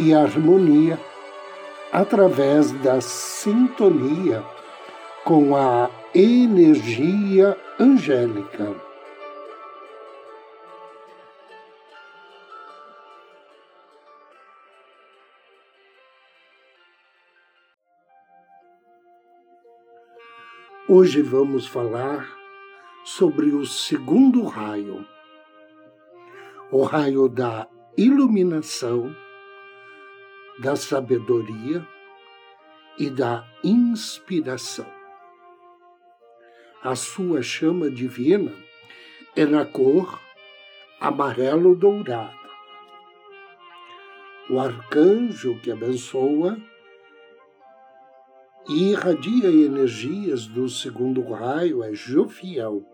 e harmonia através da sintonia com a energia angélica. Hoje vamos falar sobre o segundo raio, o raio da iluminação da sabedoria e da inspiração. A sua chama divina é na cor amarelo dourado. O arcanjo que abençoa e irradia energias do segundo raio é Jofiel,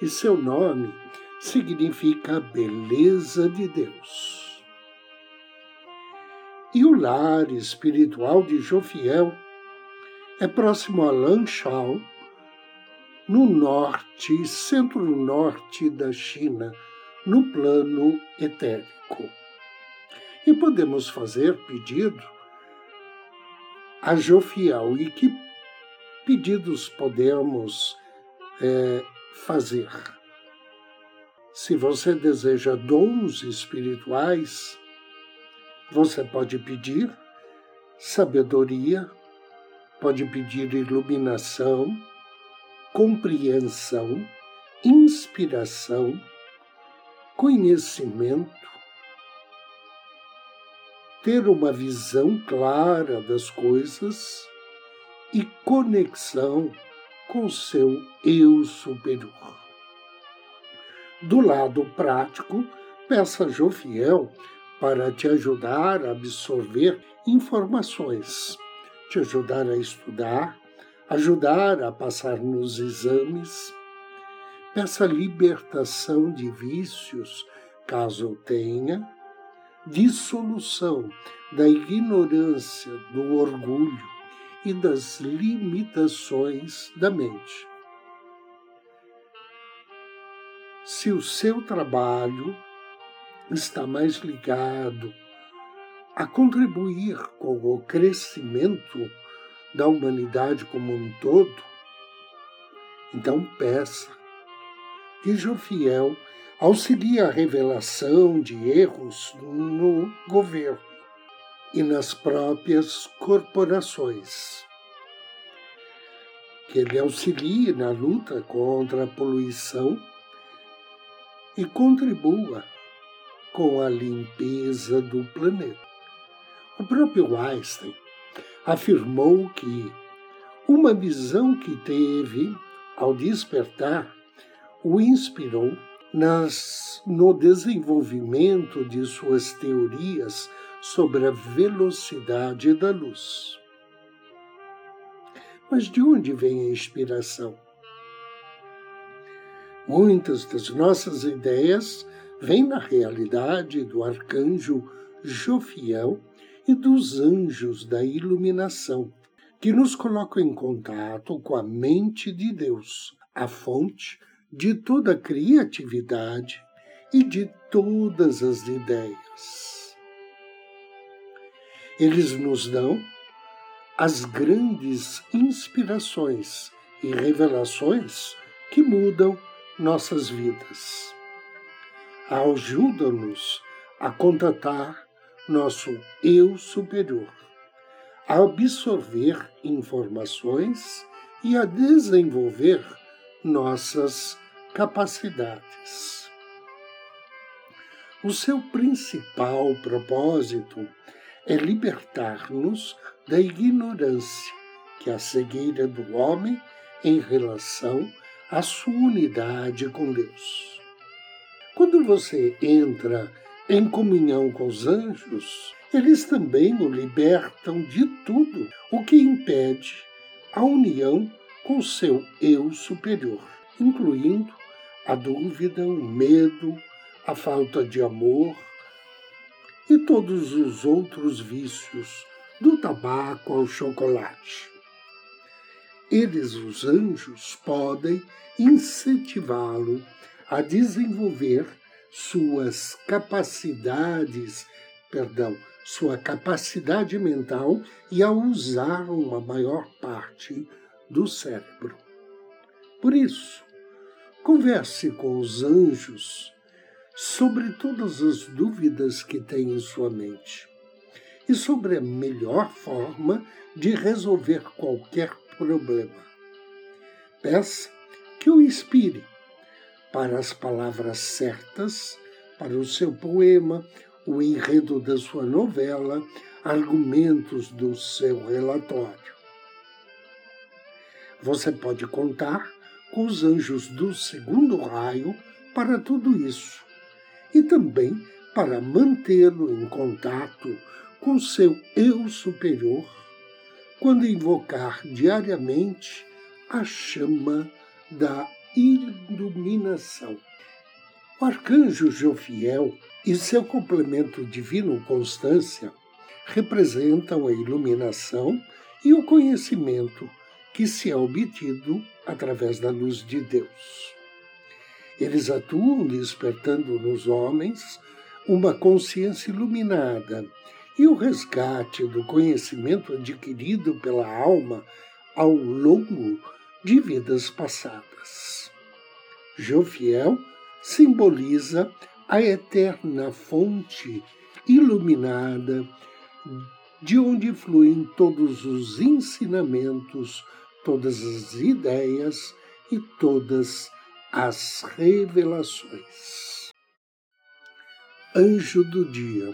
e seu nome significa beleza de Deus. E o lar espiritual de Jofiel é próximo a Lanshao, no norte, centro-norte da China, no plano etérico. E podemos fazer pedido a Jofiel. E que pedidos podemos é, fazer? Se você deseja dons espirituais, você pode pedir sabedoria, pode pedir iluminação, compreensão, inspiração, conhecimento, ter uma visão clara das coisas e conexão com seu eu superior. Do lado prático, peça a Jofiel para te ajudar a absorver informações, te ajudar a estudar, ajudar a passar nos exames. Peça libertação de vícios, caso tenha, dissolução da ignorância, do orgulho e das limitações da mente. Se o seu trabalho está mais ligado a contribuir com o crescimento da humanidade como um todo, então peça que Jofiel auxilie a revelação de erros no governo e nas próprias corporações. Que ele auxilie na luta contra a poluição e contribua com a limpeza do planeta. O próprio Einstein afirmou que uma visão que teve ao despertar o inspirou nas, no desenvolvimento de suas teorias sobre a velocidade da luz. Mas de onde vem a inspiração? Muitas das nossas ideias vem na realidade do arcanjo Jofiel e dos anjos da iluminação, que nos colocam em contato com a mente de Deus, a fonte de toda a criatividade e de todas as ideias. Eles nos dão as grandes inspirações e revelações que mudam nossas vidas ajuda-nos a contatar nosso eu superior, a absorver informações e a desenvolver nossas capacidades. O seu principal propósito é libertar-nos da ignorância, que é a cegueira do homem em relação à sua unidade com Deus. Quando você entra em comunhão com os anjos, eles também o libertam de tudo o que impede a união com seu eu superior, incluindo a dúvida, o medo, a falta de amor e todos os outros vícios, do tabaco ao chocolate. Eles, os anjos, podem incentivá-lo a desenvolver suas capacidades, perdão, sua capacidade mental e a usar uma maior parte do cérebro. Por isso, converse com os anjos sobre todas as dúvidas que tem em sua mente e sobre a melhor forma de resolver qualquer problema. Peça que o inspire para as palavras certas, para o seu poema, o enredo da sua novela, argumentos do seu relatório. Você pode contar com os anjos do segundo raio para tudo isso e também para mantê-lo em contato com seu eu superior quando invocar diariamente a chama da iluminação. O arcanjo Jofiel e seu complemento divino Constância representam a iluminação e o conhecimento que se é obtido através da luz de Deus. Eles atuam despertando nos homens uma consciência iluminada e o resgate do conhecimento adquirido pela alma ao longo de vidas passadas. Jofiel simboliza a eterna fonte iluminada de onde fluem todos os ensinamentos, todas as ideias e todas as revelações. Anjo do Dia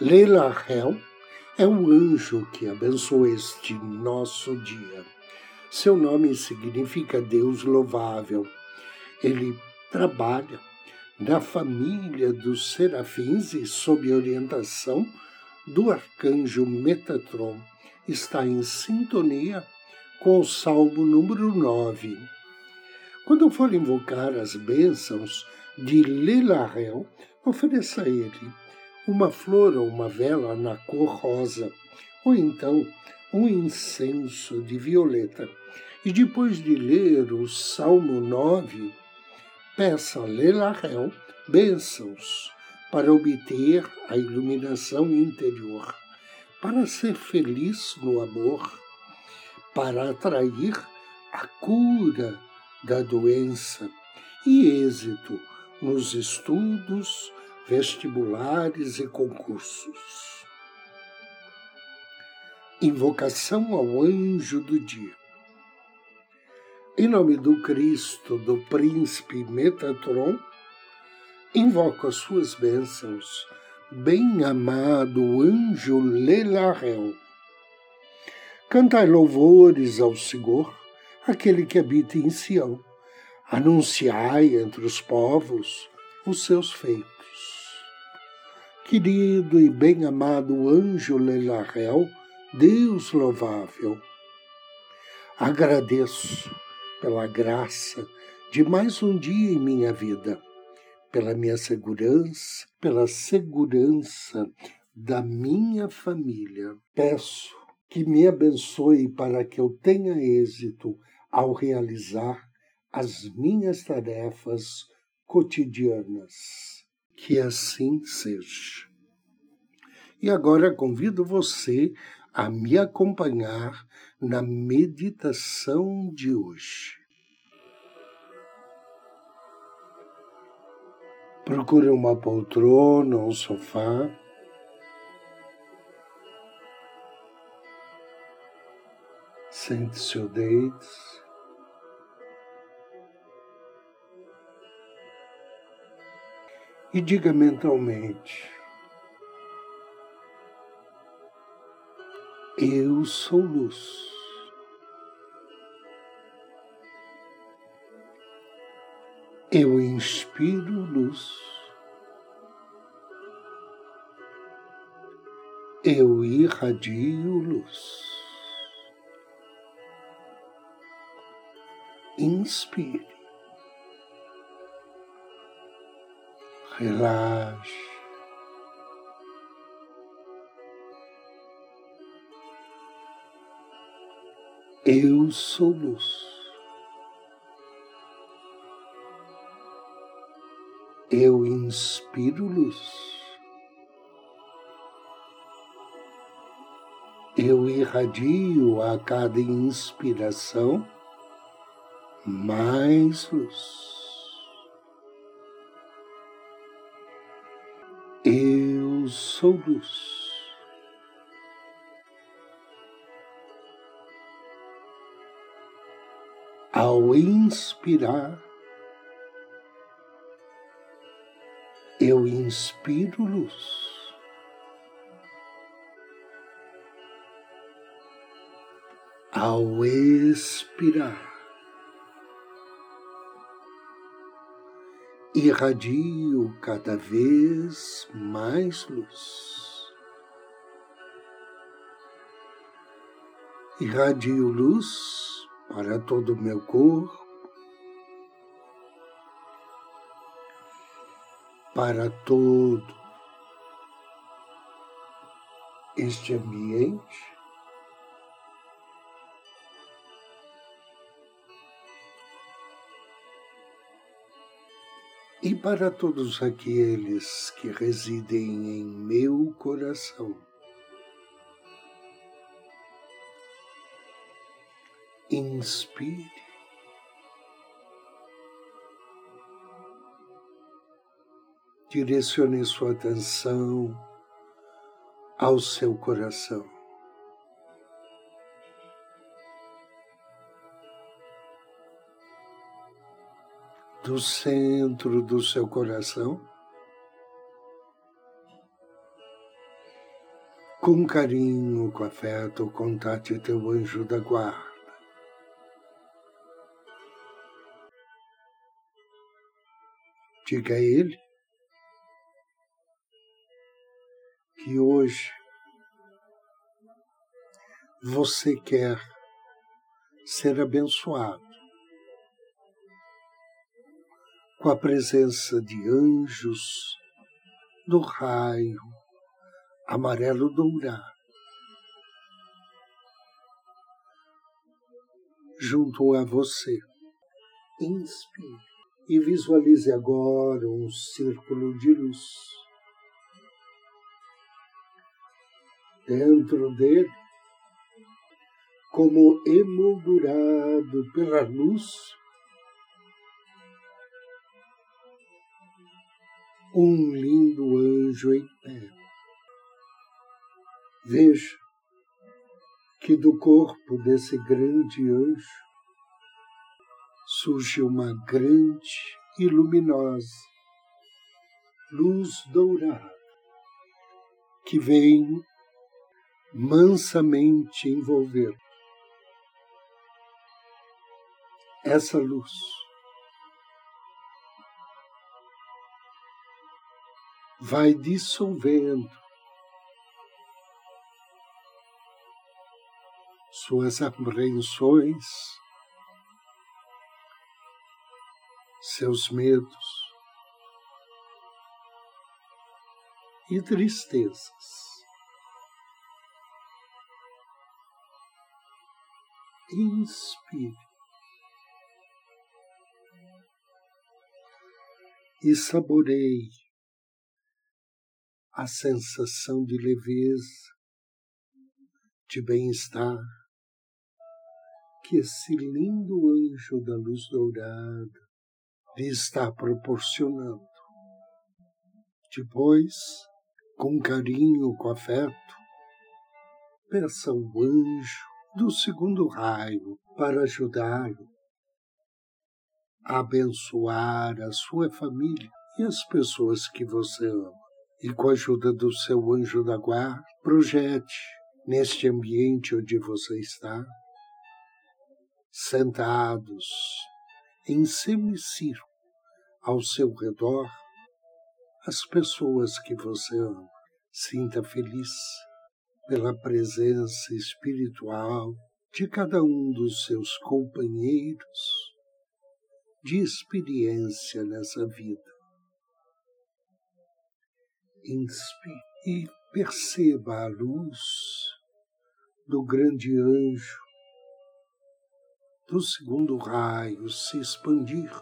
Leila Hel é o anjo que abençoa este nosso dia. Seu nome significa Deus louvável. Ele trabalha na família dos serafins e sob orientação do arcanjo Metatron. Está em sintonia com o Salmo número 9. Quando for invocar as bênçãos de Lelarel, ofereça a ele uma flor ou uma vela na cor rosa, ou então um incenso de violeta. E depois de ler o Salmo 9, peça a Lelarel bênçãos para obter a iluminação interior, para ser feliz no amor, para atrair a cura da doença e êxito nos estudos, vestibulares e concursos. Invocação ao anjo do dia. Em nome do Cristo, do príncipe Metatron, invoco as suas bênçãos, bem-amado anjo Lelarel. Cantai louvores ao Senhor, aquele que habita em Sião. Anunciai entre os povos os seus feitos. Querido e bem-amado anjo Lelarel, Deus louvável, agradeço pela graça de mais um dia em minha vida, pela minha segurança, pela segurança da minha família. Peço que me abençoe para que eu tenha êxito ao realizar as minhas tarefas cotidianas. Que assim seja. E agora convido você a me acompanhar na meditação de hoje. Procure uma poltrona ou um sofá. Sente-se deite. e diga mentalmente: Eu sou luz. Eu inspiro luz. Eu irradio luz. Inspire. Relaxe. Eu sou luz. Eu inspiro luz. eu irradio a cada inspiração mais luz. Eu sou luz. Ao inspirar, eu inspiro luz. ao expirar. Irradio cada vez mais luz. Irradio luz para todo o meu corpo, para todo este ambiente. e para todos aqueles que residem em meu coração. Inspire. Direcione sua atenção ao seu coração. do centro do seu coração, com carinho, com afeto, contate teu anjo da guarda. Diga a ele que hoje você quer ser abençoado com a presença de anjos do raio amarelo dourado. Junto a você. Inspire e visualize agora um círculo de luz. Dentro dele, como emoldurado pela luz, um lindo anjo em pé. Veja que do corpo desse grande anjo surge uma grande e luminosa luz dourada que vem mansamente envolver. Essa luz vai dissolvendo suas apreensões, seus medos e tristezas. Inspire. E saboreie a sensação de leveza, de bem-estar que esse lindo anjo da luz dourada está proporcionando. Depois, com carinho, com afeto, peça ao anjo do segundo raio para ajudá-lo a abençoar a sua família e as pessoas que você ama e com a ajuda do seu anjo da guarda, projete neste ambiente onde você está, sentados em semicírculo ao seu redor, as pessoas que você ama. Sinta feliz pela presença espiritual de cada um dos seus companheiros de experiência nessa vida. Inspire e perceba a luz do grande anjo do segundo raio se expandir,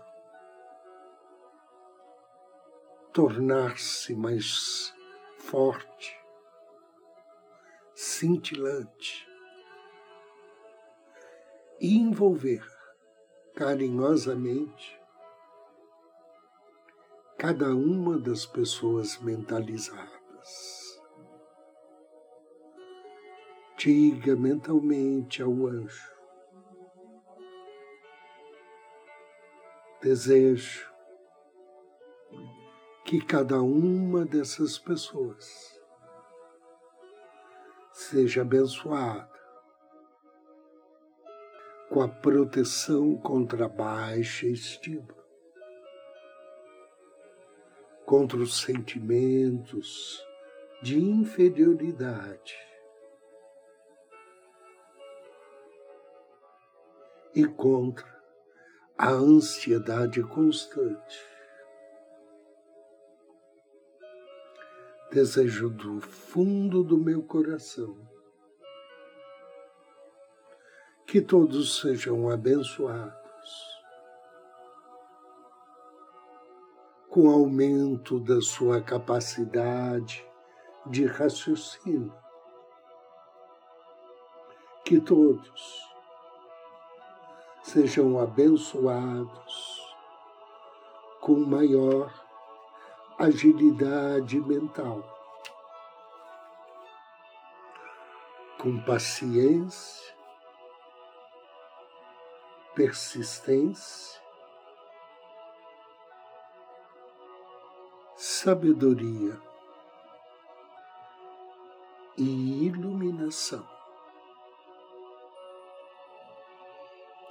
tornar-se mais forte, cintilante e envolver carinhosamente cada uma das pessoas mentalizadas. Diga mentalmente ao anjo: Desejo que cada uma dessas pessoas seja abençoada com a proteção contra a baixa estima, contra os sentimentos de inferioridade e contra a ansiedade constante. Desejo do fundo do meu coração que todos sejam abençoados com aumento da sua capacidade de raciocínio. Que todos sejam abençoados com maior agilidade mental, com paciência persistência, sabedoria e iluminação.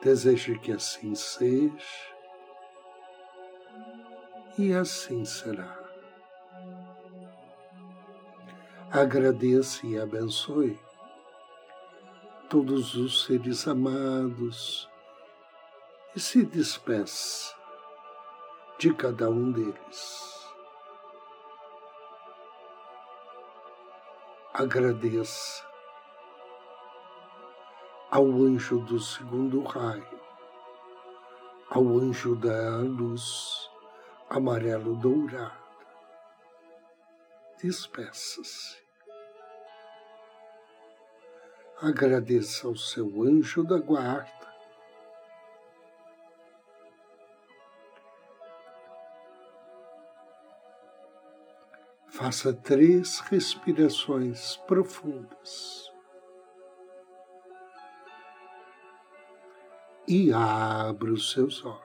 Desejo que assim seja e assim será. Agradeça e abençoe todos os seres amados e se despeça de cada um deles. Agradeça ao anjo do segundo raio, ao anjo da luz amarelo dourado. Despeça-se. Agradeça ao seu anjo da guarda, Faça três respirações profundas. E abra os seus olhos.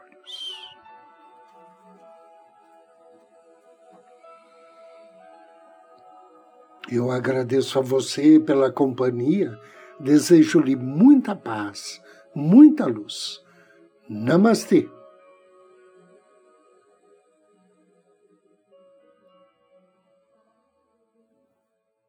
Eu agradeço a você pela companhia, desejo-lhe muita paz, muita luz. Namastê.